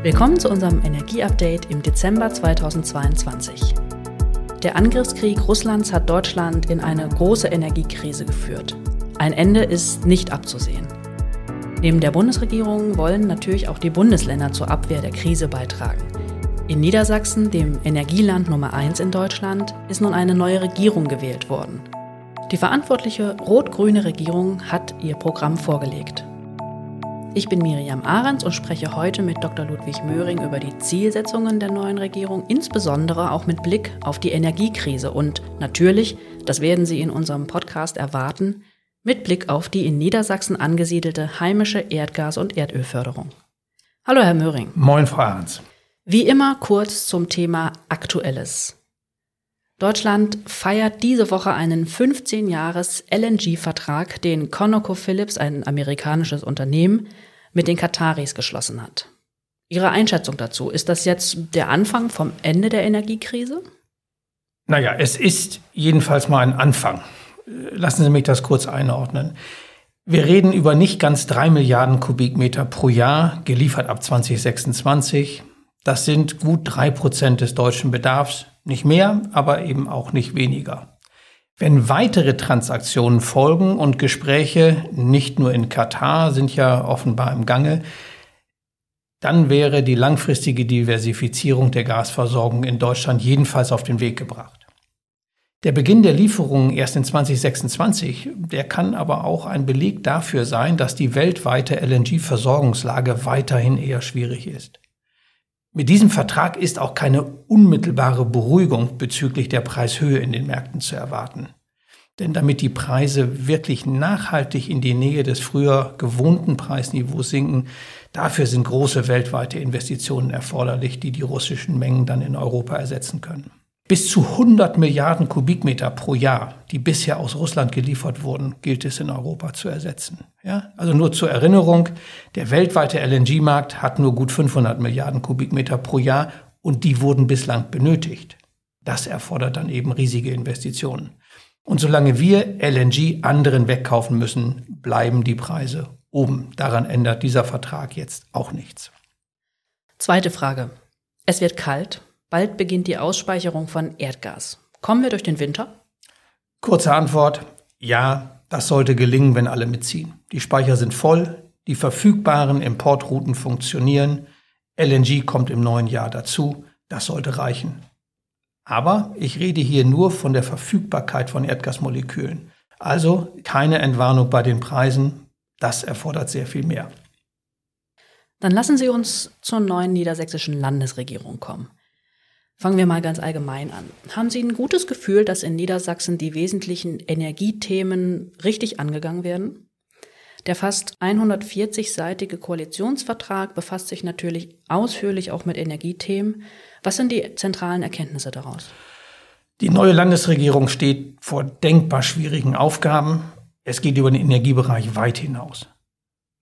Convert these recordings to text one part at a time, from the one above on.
Willkommen zu unserem Energieupdate im Dezember 2022. Der Angriffskrieg Russlands hat Deutschland in eine große Energiekrise geführt. Ein Ende ist nicht abzusehen. Neben der Bundesregierung wollen natürlich auch die Bundesländer zur Abwehr der Krise beitragen. In Niedersachsen, dem Energieland Nummer 1 in Deutschland, ist nun eine neue Regierung gewählt worden. Die verantwortliche rot-grüne Regierung hat ihr Programm vorgelegt. Ich bin Miriam Ahrens und spreche heute mit Dr. Ludwig Möhring über die Zielsetzungen der neuen Regierung, insbesondere auch mit Blick auf die Energiekrise und natürlich, das werden Sie in unserem Podcast erwarten, mit Blick auf die in Niedersachsen angesiedelte heimische Erdgas- und Erdölförderung. Hallo, Herr Möhring. Moin, Frau Ahrens. Wie immer kurz zum Thema Aktuelles. Deutschland feiert diese Woche einen 15-Jahres-LNG-Vertrag, den ConocoPhillips, ein amerikanisches Unternehmen, mit den Kataris geschlossen hat. Ihre Einschätzung dazu, ist das jetzt der Anfang vom Ende der Energiekrise? Naja, es ist jedenfalls mal ein Anfang. Lassen Sie mich das kurz einordnen. Wir reden über nicht ganz drei Milliarden Kubikmeter pro Jahr, geliefert ab 2026. Das sind gut drei Prozent des deutschen Bedarfs. Nicht mehr, aber eben auch nicht weniger. Wenn weitere Transaktionen folgen und Gespräche nicht nur in Katar sind ja offenbar im Gange, dann wäre die langfristige Diversifizierung der Gasversorgung in Deutschland jedenfalls auf den Weg gebracht. Der Beginn der Lieferungen erst in 2026, der kann aber auch ein Beleg dafür sein, dass die weltweite LNG-Versorgungslage weiterhin eher schwierig ist. Mit diesem Vertrag ist auch keine unmittelbare Beruhigung bezüglich der Preishöhe in den Märkten zu erwarten. Denn damit die Preise wirklich nachhaltig in die Nähe des früher gewohnten Preisniveaus sinken, dafür sind große weltweite Investitionen erforderlich, die die russischen Mengen dann in Europa ersetzen können. Bis zu 100 Milliarden Kubikmeter pro Jahr, die bisher aus Russland geliefert wurden, gilt es in Europa zu ersetzen. Ja? Also nur zur Erinnerung, der weltweite LNG-Markt hat nur gut 500 Milliarden Kubikmeter pro Jahr und die wurden bislang benötigt. Das erfordert dann eben riesige Investitionen. Und solange wir LNG anderen wegkaufen müssen, bleiben die Preise oben. Daran ändert dieser Vertrag jetzt auch nichts. Zweite Frage. Es wird kalt Bald beginnt die Ausspeicherung von Erdgas. Kommen wir durch den Winter? Kurze Antwort, ja, das sollte gelingen, wenn alle mitziehen. Die Speicher sind voll, die verfügbaren Importrouten funktionieren, LNG kommt im neuen Jahr dazu, das sollte reichen. Aber ich rede hier nur von der Verfügbarkeit von Erdgasmolekülen. Also keine Entwarnung bei den Preisen, das erfordert sehr viel mehr. Dann lassen Sie uns zur neuen niedersächsischen Landesregierung kommen. Fangen wir mal ganz allgemein an. Haben Sie ein gutes Gefühl, dass in Niedersachsen die wesentlichen Energiethemen richtig angegangen werden? Der fast 140-seitige Koalitionsvertrag befasst sich natürlich ausführlich auch mit Energiethemen. Was sind die zentralen Erkenntnisse daraus? Die neue Landesregierung steht vor denkbar schwierigen Aufgaben. Es geht über den Energiebereich weit hinaus.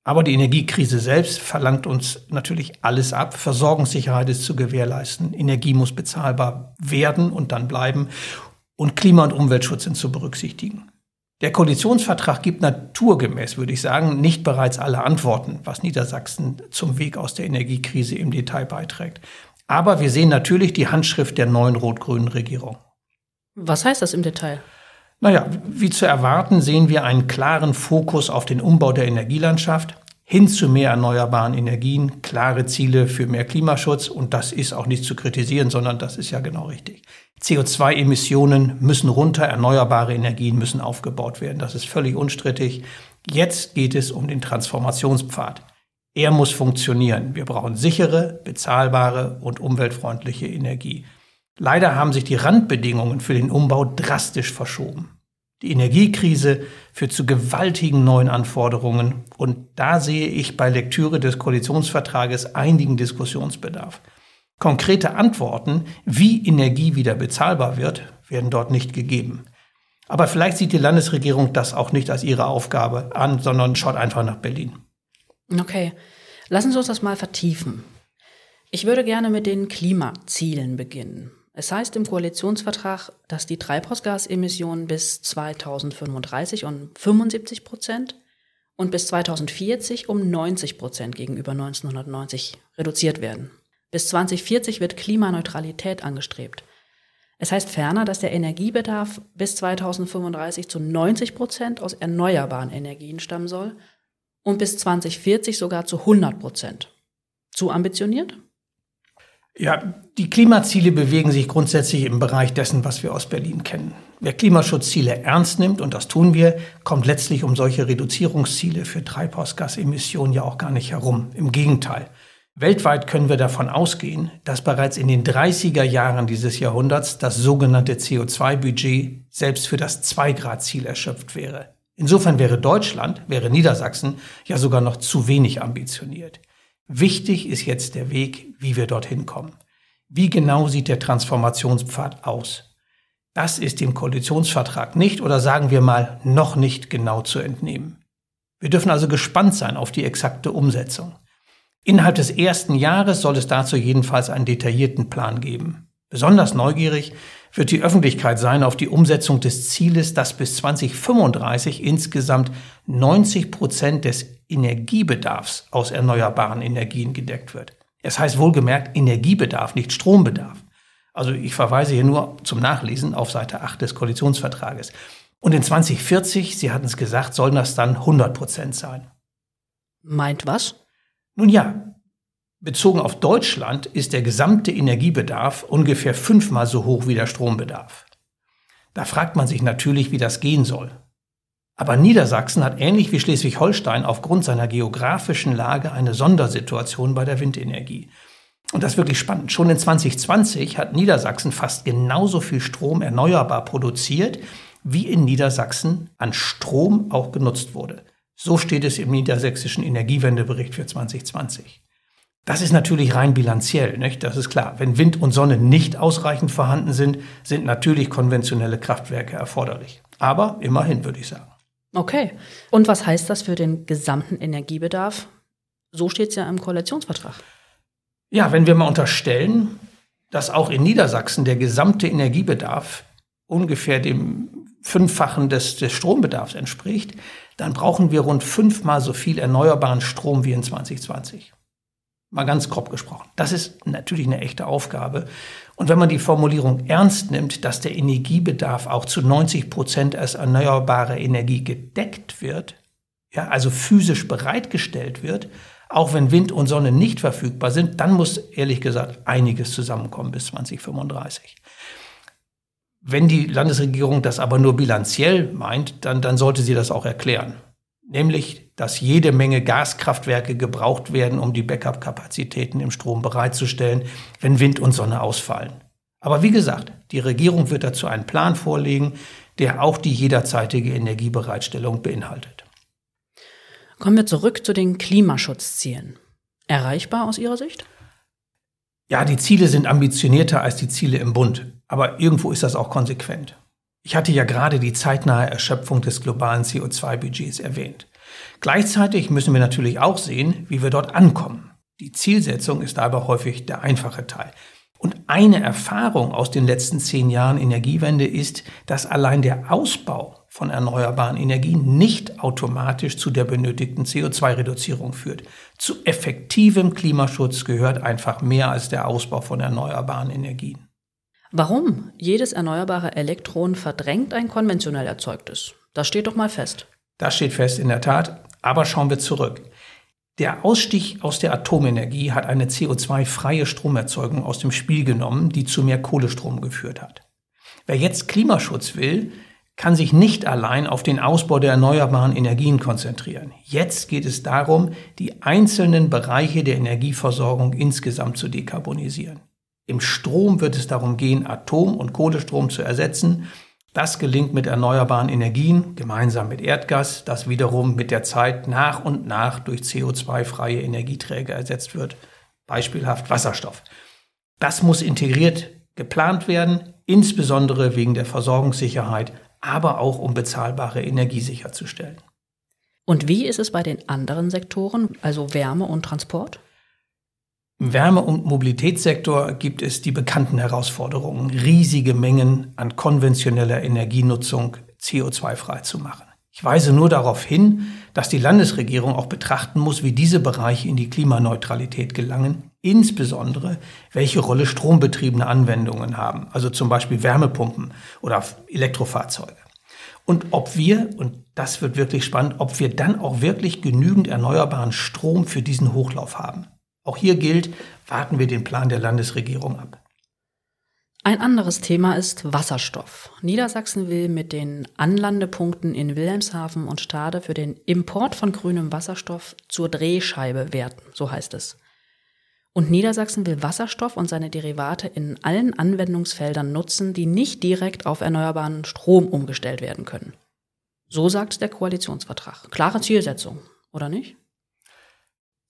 Aber die Energiekrise selbst verlangt uns natürlich alles ab. Versorgungssicherheit ist zu gewährleisten. Energie muss bezahlbar werden und dann bleiben. Und Klima- und Umweltschutz sind zu berücksichtigen. Der Koalitionsvertrag gibt naturgemäß, würde ich sagen, nicht bereits alle Antworten, was Niedersachsen zum Weg aus der Energiekrise im Detail beiträgt. Aber wir sehen natürlich die Handschrift der neuen rot-grünen Regierung. Was heißt das im Detail? Naja, wie zu erwarten, sehen wir einen klaren Fokus auf den Umbau der Energielandschaft hin zu mehr erneuerbaren Energien, klare Ziele für mehr Klimaschutz und das ist auch nicht zu kritisieren, sondern das ist ja genau richtig. CO2-Emissionen müssen runter, erneuerbare Energien müssen aufgebaut werden. Das ist völlig unstrittig. Jetzt geht es um den Transformationspfad. Er muss funktionieren. Wir brauchen sichere, bezahlbare und umweltfreundliche Energie. Leider haben sich die Randbedingungen für den Umbau drastisch verschoben. Die Energiekrise führt zu gewaltigen neuen Anforderungen und da sehe ich bei Lektüre des Koalitionsvertrages einigen Diskussionsbedarf. Konkrete Antworten, wie Energie wieder bezahlbar wird, werden dort nicht gegeben. Aber vielleicht sieht die Landesregierung das auch nicht als ihre Aufgabe an, sondern schaut einfach nach Berlin. Okay, lassen Sie uns das mal vertiefen. Ich würde gerne mit den Klimazielen beginnen. Es heißt im Koalitionsvertrag, dass die Treibhausgasemissionen bis 2035 um 75 Prozent und bis 2040 um 90 Prozent gegenüber 1990 reduziert werden. Bis 2040 wird Klimaneutralität angestrebt. Es heißt ferner, dass der Energiebedarf bis 2035 zu 90 Prozent aus erneuerbaren Energien stammen soll und bis 2040 sogar zu 100 Prozent. Zu ambitioniert? Ja, die Klimaziele bewegen sich grundsätzlich im Bereich dessen, was wir aus Berlin kennen. Wer Klimaschutzziele ernst nimmt, und das tun wir, kommt letztlich um solche Reduzierungsziele für Treibhausgasemissionen ja auch gar nicht herum. Im Gegenteil. Weltweit können wir davon ausgehen, dass bereits in den 30er Jahren dieses Jahrhunderts das sogenannte CO2-Budget selbst für das 2-Grad-Ziel erschöpft wäre. Insofern wäre Deutschland, wäre Niedersachsen ja sogar noch zu wenig ambitioniert. Wichtig ist jetzt der Weg, wie wir dorthin kommen. Wie genau sieht der Transformationspfad aus? Das ist dem Koalitionsvertrag nicht oder sagen wir mal noch nicht genau zu entnehmen. Wir dürfen also gespannt sein auf die exakte Umsetzung. Innerhalb des ersten Jahres soll es dazu jedenfalls einen detaillierten Plan geben. Besonders neugierig wird die Öffentlichkeit sein auf die Umsetzung des Zieles, dass bis 2035 insgesamt 90 Prozent des Energiebedarfs aus erneuerbaren Energien gedeckt wird. Es heißt wohlgemerkt Energiebedarf, nicht Strombedarf. Also ich verweise hier nur zum Nachlesen auf Seite 8 des Koalitionsvertrages. Und in 2040, Sie hatten es gesagt, sollen das dann 100 Prozent sein. Meint was? Nun ja, bezogen auf Deutschland ist der gesamte Energiebedarf ungefähr fünfmal so hoch wie der Strombedarf. Da fragt man sich natürlich, wie das gehen soll. Aber Niedersachsen hat ähnlich wie Schleswig-Holstein aufgrund seiner geografischen Lage eine Sondersituation bei der Windenergie. Und das ist wirklich spannend. Schon in 2020 hat Niedersachsen fast genauso viel Strom erneuerbar produziert, wie in Niedersachsen an Strom auch genutzt wurde. So steht es im niedersächsischen Energiewendebericht für 2020. Das ist natürlich rein bilanziell, nicht? Das ist klar. Wenn Wind und Sonne nicht ausreichend vorhanden sind, sind natürlich konventionelle Kraftwerke erforderlich. Aber immerhin, würde ich sagen. Okay. Und was heißt das für den gesamten Energiebedarf? So steht es ja im Koalitionsvertrag. Ja, wenn wir mal unterstellen, dass auch in Niedersachsen der gesamte Energiebedarf ungefähr dem Fünffachen des, des Strombedarfs entspricht, dann brauchen wir rund fünfmal so viel erneuerbaren Strom wie in 2020. Mal ganz grob gesprochen. Das ist natürlich eine echte Aufgabe. Und wenn man die Formulierung ernst nimmt, dass der Energiebedarf auch zu 90 Prozent als erneuerbare Energie gedeckt wird, ja, also physisch bereitgestellt wird, auch wenn Wind und Sonne nicht verfügbar sind, dann muss ehrlich gesagt einiges zusammenkommen bis 2035. Wenn die Landesregierung das aber nur bilanziell meint, dann, dann sollte sie das auch erklären. Nämlich, dass jede Menge Gaskraftwerke gebraucht werden, um die Backup-Kapazitäten im Strom bereitzustellen, wenn Wind und Sonne ausfallen. Aber wie gesagt, die Regierung wird dazu einen Plan vorlegen, der auch die jederzeitige Energiebereitstellung beinhaltet. Kommen wir zurück zu den Klimaschutzzielen. Erreichbar aus Ihrer Sicht? Ja, die Ziele sind ambitionierter als die Ziele im Bund, aber irgendwo ist das auch konsequent. Ich hatte ja gerade die zeitnahe Erschöpfung des globalen CO2-Budgets erwähnt. Gleichzeitig müssen wir natürlich auch sehen, wie wir dort ankommen. Die Zielsetzung ist aber häufig der einfache Teil. Und eine Erfahrung aus den letzten zehn Jahren Energiewende ist, dass allein der Ausbau von erneuerbaren Energien nicht automatisch zu der benötigten CO2-Reduzierung führt. Zu effektivem Klimaschutz gehört einfach mehr als der Ausbau von erneuerbaren Energien. Warum? Jedes erneuerbare Elektron verdrängt ein konventionell erzeugtes. Das steht doch mal fest. Das steht fest in der Tat. Aber schauen wir zurück. Der Ausstieg aus der Atomenergie hat eine CO2-freie Stromerzeugung aus dem Spiel genommen, die zu mehr Kohlestrom geführt hat. Wer jetzt Klimaschutz will, kann sich nicht allein auf den Ausbau der erneuerbaren Energien konzentrieren. Jetzt geht es darum, die einzelnen Bereiche der Energieversorgung insgesamt zu dekarbonisieren. Im Strom wird es darum gehen, Atom- und Kohlestrom zu ersetzen. Das gelingt mit erneuerbaren Energien, gemeinsam mit Erdgas, das wiederum mit der Zeit nach und nach durch CO2-freie Energieträger ersetzt wird, beispielhaft Wasserstoff. Das muss integriert geplant werden, insbesondere wegen der Versorgungssicherheit aber auch um bezahlbare Energie sicherzustellen. Und wie ist es bei den anderen Sektoren, also Wärme und Transport? Im Wärme- und Mobilitätssektor gibt es die bekannten Herausforderungen, riesige Mengen an konventioneller Energienutzung CO2-frei zu machen. Ich weise nur darauf hin, dass die Landesregierung auch betrachten muss, wie diese Bereiche in die Klimaneutralität gelangen, insbesondere welche Rolle strombetriebene Anwendungen haben, also zum Beispiel Wärmepumpen oder Elektrofahrzeuge. Und ob wir, und das wird wirklich spannend, ob wir dann auch wirklich genügend erneuerbaren Strom für diesen Hochlauf haben. Auch hier gilt, warten wir den Plan der Landesregierung ab. Ein anderes Thema ist Wasserstoff. Niedersachsen will mit den Anlandepunkten in Wilhelmshaven und Stade für den Import von grünem Wasserstoff zur Drehscheibe werden, so heißt es. Und Niedersachsen will Wasserstoff und seine Derivate in allen Anwendungsfeldern nutzen, die nicht direkt auf erneuerbaren Strom umgestellt werden können. So sagt der Koalitionsvertrag. Klare Zielsetzung, oder nicht?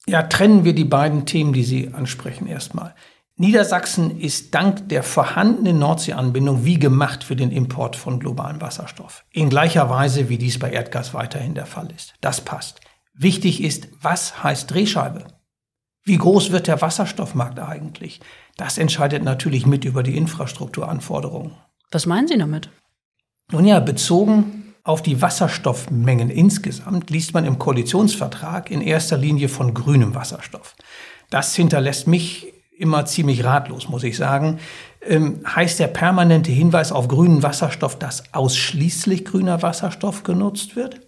Ja, trennen wir die beiden Themen, die Sie ansprechen, erstmal. Niedersachsen ist dank der vorhandenen Nordseeanbindung wie gemacht für den Import von globalem Wasserstoff. In gleicher Weise, wie dies bei Erdgas weiterhin der Fall ist. Das passt. Wichtig ist, was heißt Drehscheibe? Wie groß wird der Wasserstoffmarkt eigentlich? Das entscheidet natürlich mit über die Infrastrukturanforderungen. Was meinen Sie damit? Nun ja, bezogen auf die Wasserstoffmengen insgesamt liest man im Koalitionsvertrag in erster Linie von grünem Wasserstoff. Das hinterlässt mich immer ziemlich ratlos, muss ich sagen. Ähm, heißt der permanente Hinweis auf grünen Wasserstoff, dass ausschließlich grüner Wasserstoff genutzt wird?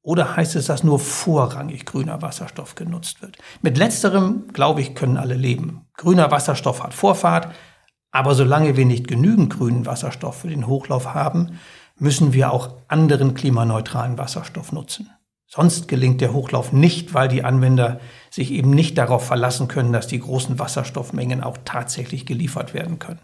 Oder heißt es, dass nur vorrangig grüner Wasserstoff genutzt wird? Mit letzterem, glaube ich, können alle leben. Grüner Wasserstoff hat Vorfahrt, aber solange wir nicht genügend grünen Wasserstoff für den Hochlauf haben, müssen wir auch anderen klimaneutralen Wasserstoff nutzen. Sonst gelingt der Hochlauf nicht, weil die Anwender sich eben nicht darauf verlassen können, dass die großen Wasserstoffmengen auch tatsächlich geliefert werden können.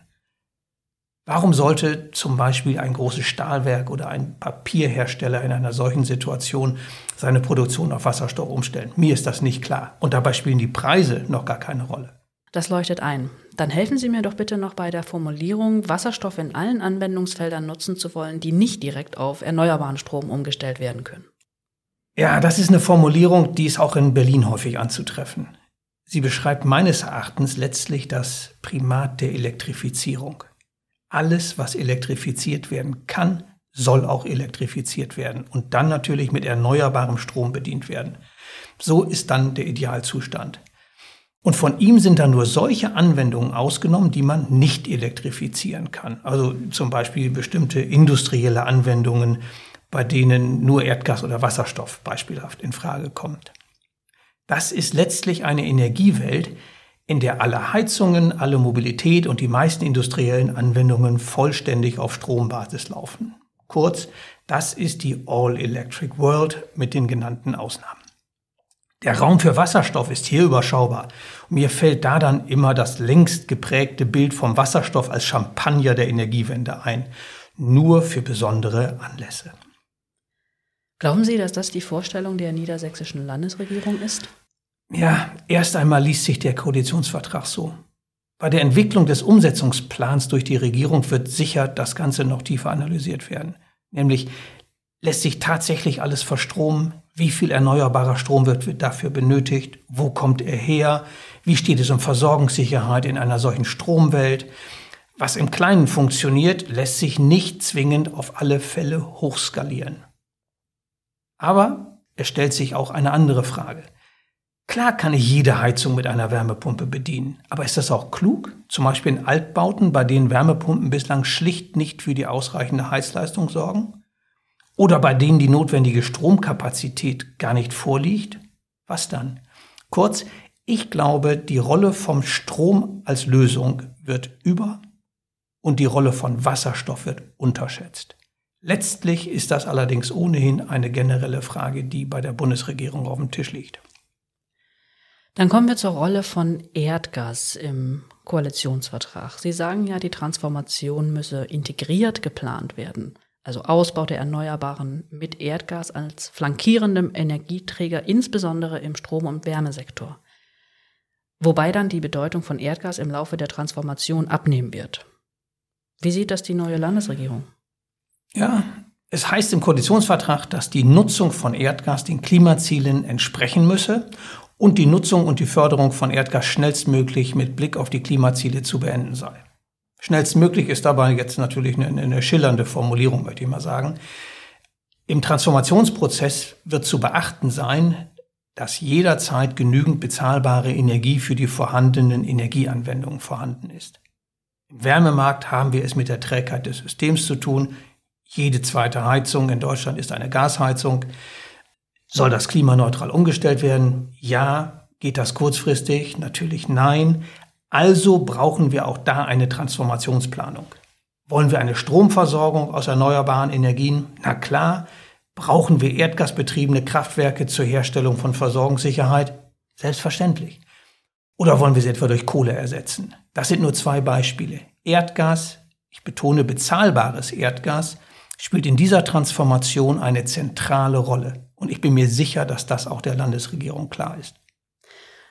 Warum sollte zum Beispiel ein großes Stahlwerk oder ein Papierhersteller in einer solchen Situation seine Produktion auf Wasserstoff umstellen? Mir ist das nicht klar. Und dabei spielen die Preise noch gar keine Rolle. Das leuchtet ein. Dann helfen Sie mir doch bitte noch bei der Formulierung, Wasserstoff in allen Anwendungsfeldern nutzen zu wollen, die nicht direkt auf erneuerbaren Strom umgestellt werden können. Ja, das ist eine Formulierung, die ist auch in Berlin häufig anzutreffen. Sie beschreibt meines Erachtens letztlich das Primat der Elektrifizierung. Alles, was elektrifiziert werden kann, soll auch elektrifiziert werden und dann natürlich mit erneuerbarem Strom bedient werden. So ist dann der Idealzustand. Und von ihm sind dann nur solche Anwendungen ausgenommen, die man nicht elektrifizieren kann. Also zum Beispiel bestimmte industrielle Anwendungen, bei denen nur Erdgas oder Wasserstoff beispielhaft in Frage kommt. Das ist letztlich eine Energiewelt, in der alle Heizungen, alle Mobilität und die meisten industriellen Anwendungen vollständig auf Strombasis laufen. Kurz, das ist die All-Electric World mit den genannten Ausnahmen. Der Raum für Wasserstoff ist hier überschaubar. Mir fällt da dann immer das längst geprägte Bild vom Wasserstoff als Champagner der Energiewende ein. Nur für besondere Anlässe. Glauben Sie, dass das die Vorstellung der niedersächsischen Landesregierung ist? Ja, erst einmal liest sich der Koalitionsvertrag so. Bei der Entwicklung des Umsetzungsplans durch die Regierung wird sicher das Ganze noch tiefer analysiert werden. Nämlich, lässt sich tatsächlich alles verstromen? Wie viel erneuerbarer Strom wird dafür benötigt? Wo kommt er her? Wie steht es um Versorgungssicherheit in einer solchen Stromwelt? Was im Kleinen funktioniert, lässt sich nicht zwingend auf alle Fälle hochskalieren. Aber es stellt sich auch eine andere Frage. Klar kann ich jede Heizung mit einer Wärmepumpe bedienen, aber ist das auch klug? Zum Beispiel in Altbauten, bei denen Wärmepumpen bislang schlicht nicht für die ausreichende Heizleistung sorgen? Oder bei denen die notwendige Stromkapazität gar nicht vorliegt? Was dann? Kurz, ich glaube, die Rolle vom Strom als Lösung wird über und die Rolle von Wasserstoff wird unterschätzt. Letztlich ist das allerdings ohnehin eine generelle Frage, die bei der Bundesregierung auf dem Tisch liegt. Dann kommen wir zur Rolle von Erdgas im Koalitionsvertrag. Sie sagen ja, die Transformation müsse integriert geplant werden. Also Ausbau der Erneuerbaren mit Erdgas als flankierendem Energieträger, insbesondere im Strom- und Wärmesektor. Wobei dann die Bedeutung von Erdgas im Laufe der Transformation abnehmen wird. Wie sieht das die neue Landesregierung? Ja, es heißt im Koalitionsvertrag, dass die Nutzung von Erdgas den Klimazielen entsprechen müsse und die Nutzung und die Förderung von Erdgas schnellstmöglich mit Blick auf die Klimaziele zu beenden sei. Schnellstmöglich ist dabei jetzt natürlich eine, eine schillernde Formulierung, möchte ich mal sagen. Im Transformationsprozess wird zu beachten sein, dass jederzeit genügend bezahlbare Energie für die vorhandenen Energieanwendungen vorhanden ist. Im Wärmemarkt haben wir es mit der Trägheit des Systems zu tun. Jede zweite Heizung in Deutschland ist eine Gasheizung. Soll das klimaneutral umgestellt werden? Ja. Geht das kurzfristig? Natürlich nein. Also brauchen wir auch da eine Transformationsplanung. Wollen wir eine Stromversorgung aus erneuerbaren Energien? Na klar. Brauchen wir erdgasbetriebene Kraftwerke zur Herstellung von Versorgungssicherheit? Selbstverständlich. Oder wollen wir sie etwa durch Kohle ersetzen? Das sind nur zwei Beispiele. Erdgas, ich betone bezahlbares Erdgas, spielt in dieser Transformation eine zentrale Rolle. Und ich bin mir sicher, dass das auch der Landesregierung klar ist.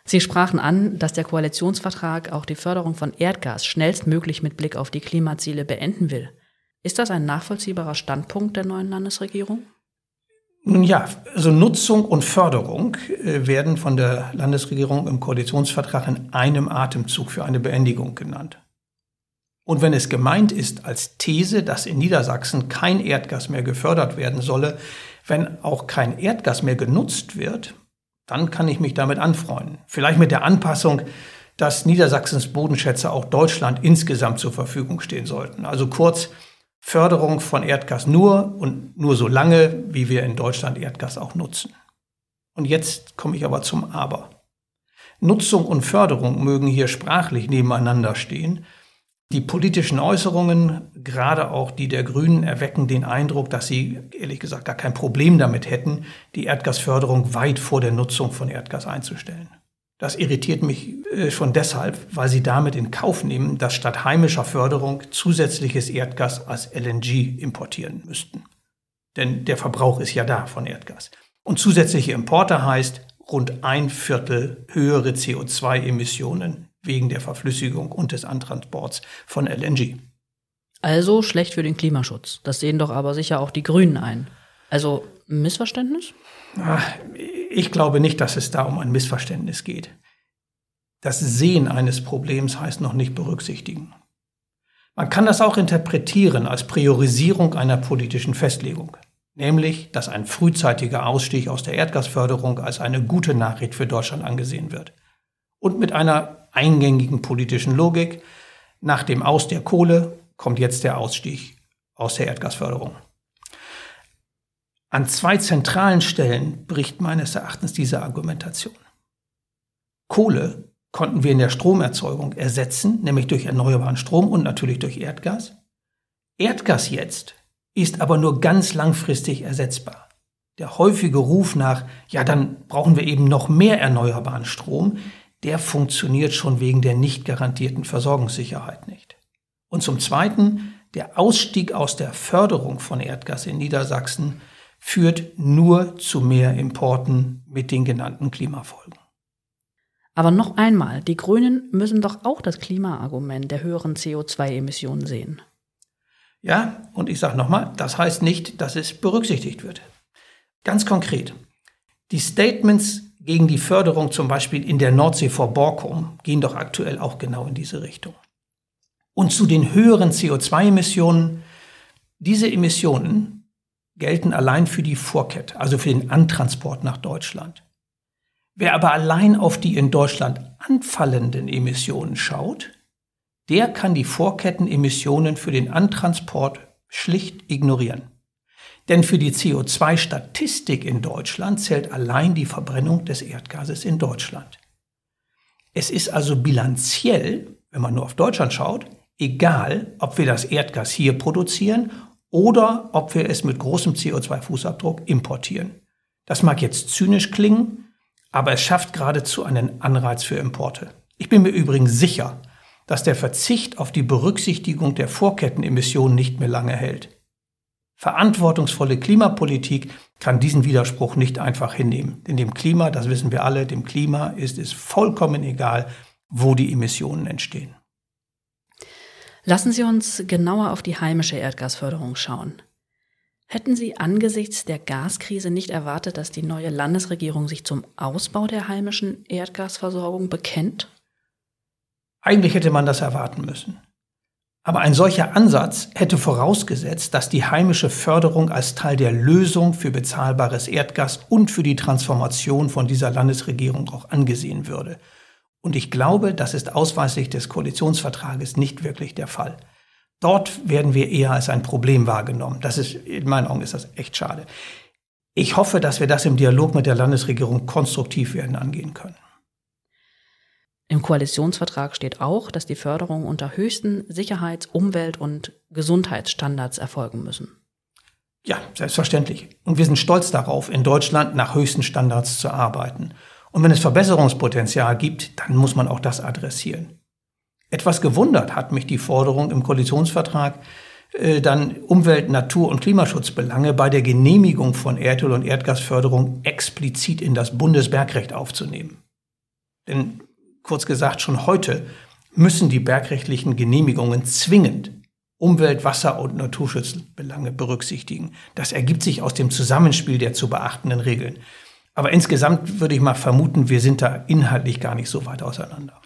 Sie sprachen an, dass der Koalitionsvertrag auch die Förderung von Erdgas schnellstmöglich mit Blick auf die Klimaziele beenden will. Ist das ein nachvollziehbarer Standpunkt der neuen Landesregierung? Nun ja, also Nutzung und Förderung äh, werden von der Landesregierung im Koalitionsvertrag in einem Atemzug für eine Beendigung genannt. Und wenn es gemeint ist als These, dass in Niedersachsen kein Erdgas mehr gefördert werden solle, wenn auch kein Erdgas mehr genutzt wird, dann kann ich mich damit anfreunden. Vielleicht mit der Anpassung, dass Niedersachsens Bodenschätze auch Deutschland insgesamt zur Verfügung stehen sollten. Also kurz, Förderung von Erdgas nur und nur so lange, wie wir in Deutschland Erdgas auch nutzen. Und jetzt komme ich aber zum Aber. Nutzung und Förderung mögen hier sprachlich nebeneinander stehen. Die politischen Äußerungen, gerade auch die der Grünen, erwecken den Eindruck, dass sie ehrlich gesagt gar kein Problem damit hätten, die Erdgasförderung weit vor der Nutzung von Erdgas einzustellen. Das irritiert mich äh, schon deshalb, weil sie damit in Kauf nehmen, dass statt heimischer Förderung zusätzliches Erdgas als LNG importieren müssten. Denn der Verbrauch ist ja da von Erdgas. Und zusätzliche Importe heißt rund ein Viertel höhere CO2-Emissionen wegen der Verflüssigung und des Antransports von LNG. Also schlecht für den Klimaschutz. Das sehen doch aber sicher auch die Grünen ein. Also Missverständnis? Ich glaube nicht, dass es da um ein Missverständnis geht. Das Sehen eines Problems heißt noch nicht berücksichtigen. Man kann das auch interpretieren als Priorisierung einer politischen Festlegung, nämlich dass ein frühzeitiger Ausstieg aus der Erdgasförderung als eine gute Nachricht für Deutschland angesehen wird. Und mit einer eingängigen politischen Logik, nach dem Aus der Kohle kommt jetzt der Ausstieg aus der Erdgasförderung. An zwei zentralen Stellen bricht meines Erachtens diese Argumentation. Kohle konnten wir in der Stromerzeugung ersetzen, nämlich durch erneuerbaren Strom und natürlich durch Erdgas. Erdgas jetzt ist aber nur ganz langfristig ersetzbar. Der häufige Ruf nach, ja, dann brauchen wir eben noch mehr erneuerbaren Strom, der funktioniert schon wegen der nicht garantierten Versorgungssicherheit nicht. Und zum Zweiten, der Ausstieg aus der Förderung von Erdgas in Niedersachsen führt nur zu mehr Importen mit den genannten Klimafolgen. Aber noch einmal, die Grünen müssen doch auch das Klimaargument der höheren CO2-Emissionen sehen. Ja, und ich sage nochmal, das heißt nicht, dass es berücksichtigt wird. Ganz konkret, die Statements gegen die Förderung zum Beispiel in der Nordsee vor Borkum gehen doch aktuell auch genau in diese Richtung. Und zu den höheren CO2-Emissionen, diese Emissionen gelten allein für die Vorkette, also für den Antransport nach Deutschland. Wer aber allein auf die in Deutschland anfallenden Emissionen schaut, der kann die Vorkettenemissionen für den Antransport schlicht ignorieren. Denn für die CO2-Statistik in Deutschland zählt allein die Verbrennung des Erdgases in Deutschland. Es ist also bilanziell, wenn man nur auf Deutschland schaut, egal, ob wir das Erdgas hier produzieren oder ob wir es mit großem CO2-Fußabdruck importieren. Das mag jetzt zynisch klingen, aber es schafft geradezu einen Anreiz für Importe. Ich bin mir übrigens sicher, dass der Verzicht auf die Berücksichtigung der Vorkettenemissionen nicht mehr lange hält. Verantwortungsvolle Klimapolitik kann diesen Widerspruch nicht einfach hinnehmen. Denn dem Klima, das wissen wir alle, dem Klima ist es vollkommen egal, wo die Emissionen entstehen. Lassen Sie uns genauer auf die heimische Erdgasförderung schauen. Hätten Sie angesichts der Gaskrise nicht erwartet, dass die neue Landesregierung sich zum Ausbau der heimischen Erdgasversorgung bekennt? Eigentlich hätte man das erwarten müssen. Aber ein solcher Ansatz hätte vorausgesetzt, dass die heimische Förderung als Teil der Lösung für bezahlbares Erdgas und für die Transformation von dieser Landesregierung auch angesehen würde. Und ich glaube, das ist ausweislich des Koalitionsvertrages nicht wirklich der Fall. Dort werden wir eher als ein Problem wahrgenommen. Das ist, in meinen Augen ist das echt schade. Ich hoffe, dass wir das im Dialog mit der Landesregierung konstruktiv werden angehen können. Im Koalitionsvertrag steht auch, dass die Förderung unter höchsten Sicherheits-, Umwelt- und Gesundheitsstandards erfolgen müssen. Ja, selbstverständlich. Und wir sind stolz darauf, in Deutschland nach höchsten Standards zu arbeiten. Und wenn es Verbesserungspotenzial gibt, dann muss man auch das adressieren. Etwas gewundert hat mich die Forderung im Koalitionsvertrag, äh, dann Umwelt-, Natur- und Klimaschutzbelange bei der Genehmigung von Erdöl- und Erdgasförderung explizit in das Bundesbergrecht aufzunehmen. Denn Kurz gesagt, schon heute müssen die bergrechtlichen Genehmigungen zwingend Umwelt-, Wasser- und Naturschutzbelange berücksichtigen. Das ergibt sich aus dem Zusammenspiel der zu beachtenden Regeln. Aber insgesamt würde ich mal vermuten, wir sind da inhaltlich gar nicht so weit auseinander.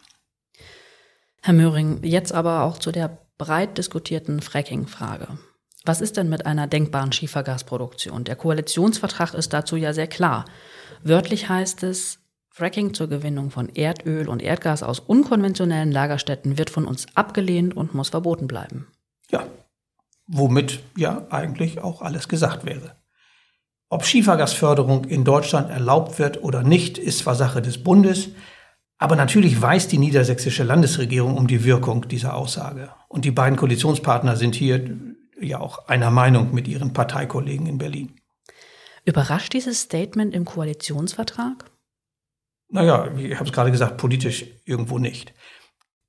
Herr Möhring, jetzt aber auch zu der breit diskutierten Fracking-Frage. Was ist denn mit einer denkbaren Schiefergasproduktion? Der Koalitionsvertrag ist dazu ja sehr klar. Wörtlich heißt es, Fracking zur Gewinnung von Erdöl und Erdgas aus unkonventionellen Lagerstätten wird von uns abgelehnt und muss verboten bleiben. Ja, womit ja eigentlich auch alles gesagt wäre. Ob Schiefergasförderung in Deutschland erlaubt wird oder nicht, ist zwar Sache des Bundes, aber natürlich weiß die niedersächsische Landesregierung um die Wirkung dieser Aussage. Und die beiden Koalitionspartner sind hier ja auch einer Meinung mit ihren Parteikollegen in Berlin. Überrascht dieses Statement im Koalitionsvertrag? Naja, ich habe es gerade gesagt, politisch irgendwo nicht.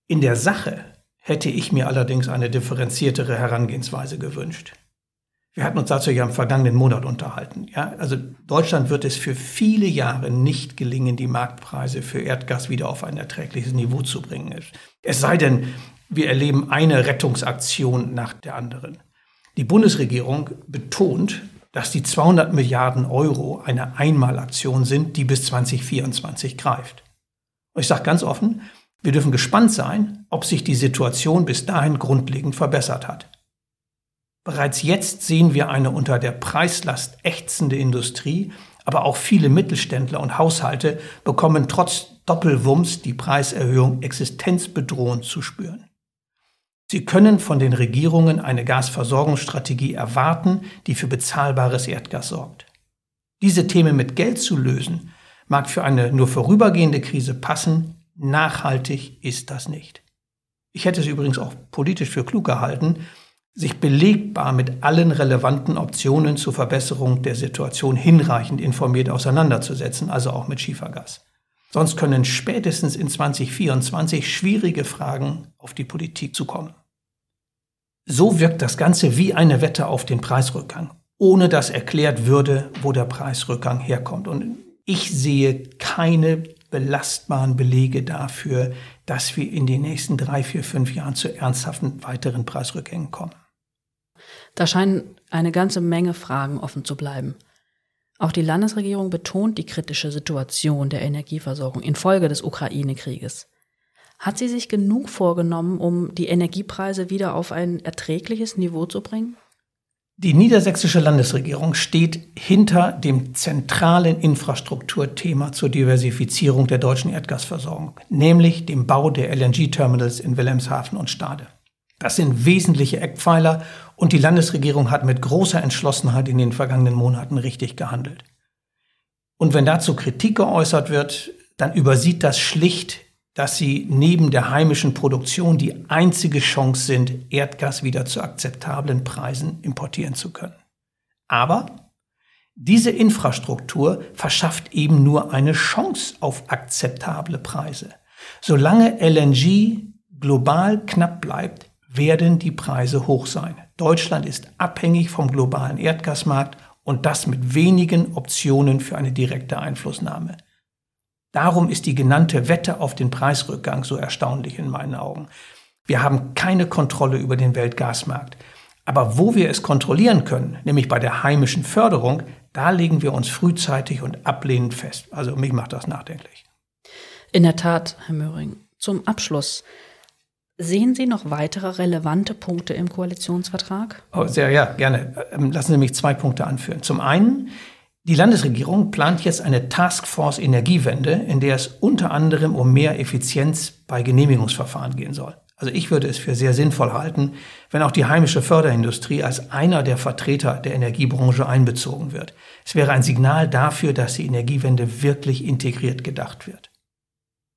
In der Sache hätte ich mir allerdings eine differenziertere Herangehensweise gewünscht. Wir hatten uns dazu ja im vergangenen Monat unterhalten. Ja, also Deutschland wird es für viele Jahre nicht gelingen, die Marktpreise für Erdgas wieder auf ein erträgliches Niveau zu bringen. Es sei denn, wir erleben eine Rettungsaktion nach der anderen. Die Bundesregierung betont, dass die 200 Milliarden Euro eine Einmalaktion sind, die bis 2024 greift. Und ich sage ganz offen, wir dürfen gespannt sein, ob sich die Situation bis dahin grundlegend verbessert hat. Bereits jetzt sehen wir eine unter der Preislast ächzende Industrie, aber auch viele Mittelständler und Haushalte bekommen trotz Doppelwumms die Preiserhöhung existenzbedrohend zu spüren. Sie können von den Regierungen eine Gasversorgungsstrategie erwarten, die für bezahlbares Erdgas sorgt. Diese Themen mit Geld zu lösen, mag für eine nur vorübergehende Krise passen, nachhaltig ist das nicht. Ich hätte es übrigens auch politisch für klug gehalten, sich belegbar mit allen relevanten Optionen zur Verbesserung der Situation hinreichend informiert auseinanderzusetzen, also auch mit Schiefergas. Sonst können spätestens in 2024 schwierige Fragen auf die Politik zukommen. So wirkt das Ganze wie eine Wette auf den Preisrückgang, ohne dass erklärt würde, wo der Preisrückgang herkommt. Und ich sehe keine belastbaren Belege dafür, dass wir in den nächsten drei, vier, fünf Jahren zu ernsthaften weiteren Preisrückgängen kommen. Da scheinen eine ganze Menge Fragen offen zu bleiben. Auch die Landesregierung betont die kritische Situation der Energieversorgung infolge des Ukraine-Krieges. Hat sie sich genug vorgenommen, um die Energiepreise wieder auf ein erträgliches Niveau zu bringen? Die niedersächsische Landesregierung steht hinter dem zentralen Infrastrukturthema zur Diversifizierung der deutschen Erdgasversorgung, nämlich dem Bau der LNG-Terminals in Wilhelmshaven und Stade. Das sind wesentliche Eckpfeiler und die Landesregierung hat mit großer Entschlossenheit in den vergangenen Monaten richtig gehandelt. Und wenn dazu Kritik geäußert wird, dann übersieht das schlicht dass sie neben der heimischen Produktion die einzige Chance sind, Erdgas wieder zu akzeptablen Preisen importieren zu können. Aber diese Infrastruktur verschafft eben nur eine Chance auf akzeptable Preise. Solange LNG global knapp bleibt, werden die Preise hoch sein. Deutschland ist abhängig vom globalen Erdgasmarkt und das mit wenigen Optionen für eine direkte Einflussnahme. Darum ist die genannte Wette auf den Preisrückgang so erstaunlich in meinen Augen. Wir haben keine Kontrolle über den Weltgasmarkt. Aber wo wir es kontrollieren können, nämlich bei der heimischen Förderung, da legen wir uns frühzeitig und ablehnend fest. Also mich macht das nachdenklich. In der Tat, Herr Möhring. Zum Abschluss. Sehen Sie noch weitere relevante Punkte im Koalitionsvertrag? Oh, sehr, ja, gerne. Ähm, lassen Sie mich zwei Punkte anführen. Zum einen, die Landesregierung plant jetzt eine Taskforce Energiewende, in der es unter anderem um mehr Effizienz bei Genehmigungsverfahren gehen soll. Also ich würde es für sehr sinnvoll halten, wenn auch die heimische Förderindustrie als einer der Vertreter der Energiebranche einbezogen wird. Es wäre ein Signal dafür, dass die Energiewende wirklich integriert gedacht wird.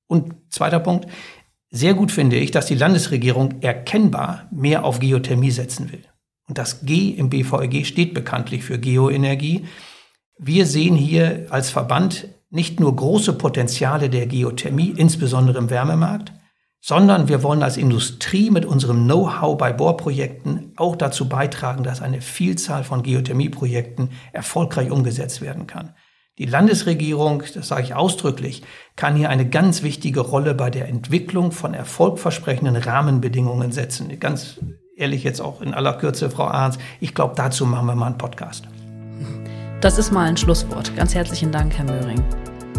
Und zweiter Punkt, sehr gut finde ich, dass die Landesregierung erkennbar mehr auf Geothermie setzen will. Und das G im BVEG steht bekanntlich für Geoenergie. Wir sehen hier als Verband nicht nur große Potenziale der Geothermie, insbesondere im Wärmemarkt, sondern wir wollen als Industrie mit unserem Know-how bei Bohrprojekten auch dazu beitragen, dass eine Vielzahl von Geothermieprojekten erfolgreich umgesetzt werden kann. Die Landesregierung, das sage ich ausdrücklich, kann hier eine ganz wichtige Rolle bei der Entwicklung von erfolgversprechenden Rahmenbedingungen setzen. Ganz ehrlich jetzt auch in aller Kürze, Frau Arns, ich glaube, dazu machen wir mal einen Podcast. Das ist mal ein Schlusswort. Ganz herzlichen Dank, Herr Möhring.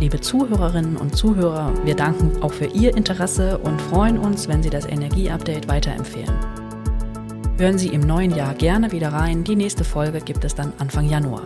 Liebe Zuhörerinnen und Zuhörer, wir danken auch für Ihr Interesse und freuen uns, wenn Sie das Energieupdate weiterempfehlen. Hören Sie im neuen Jahr gerne wieder rein. Die nächste Folge gibt es dann Anfang Januar.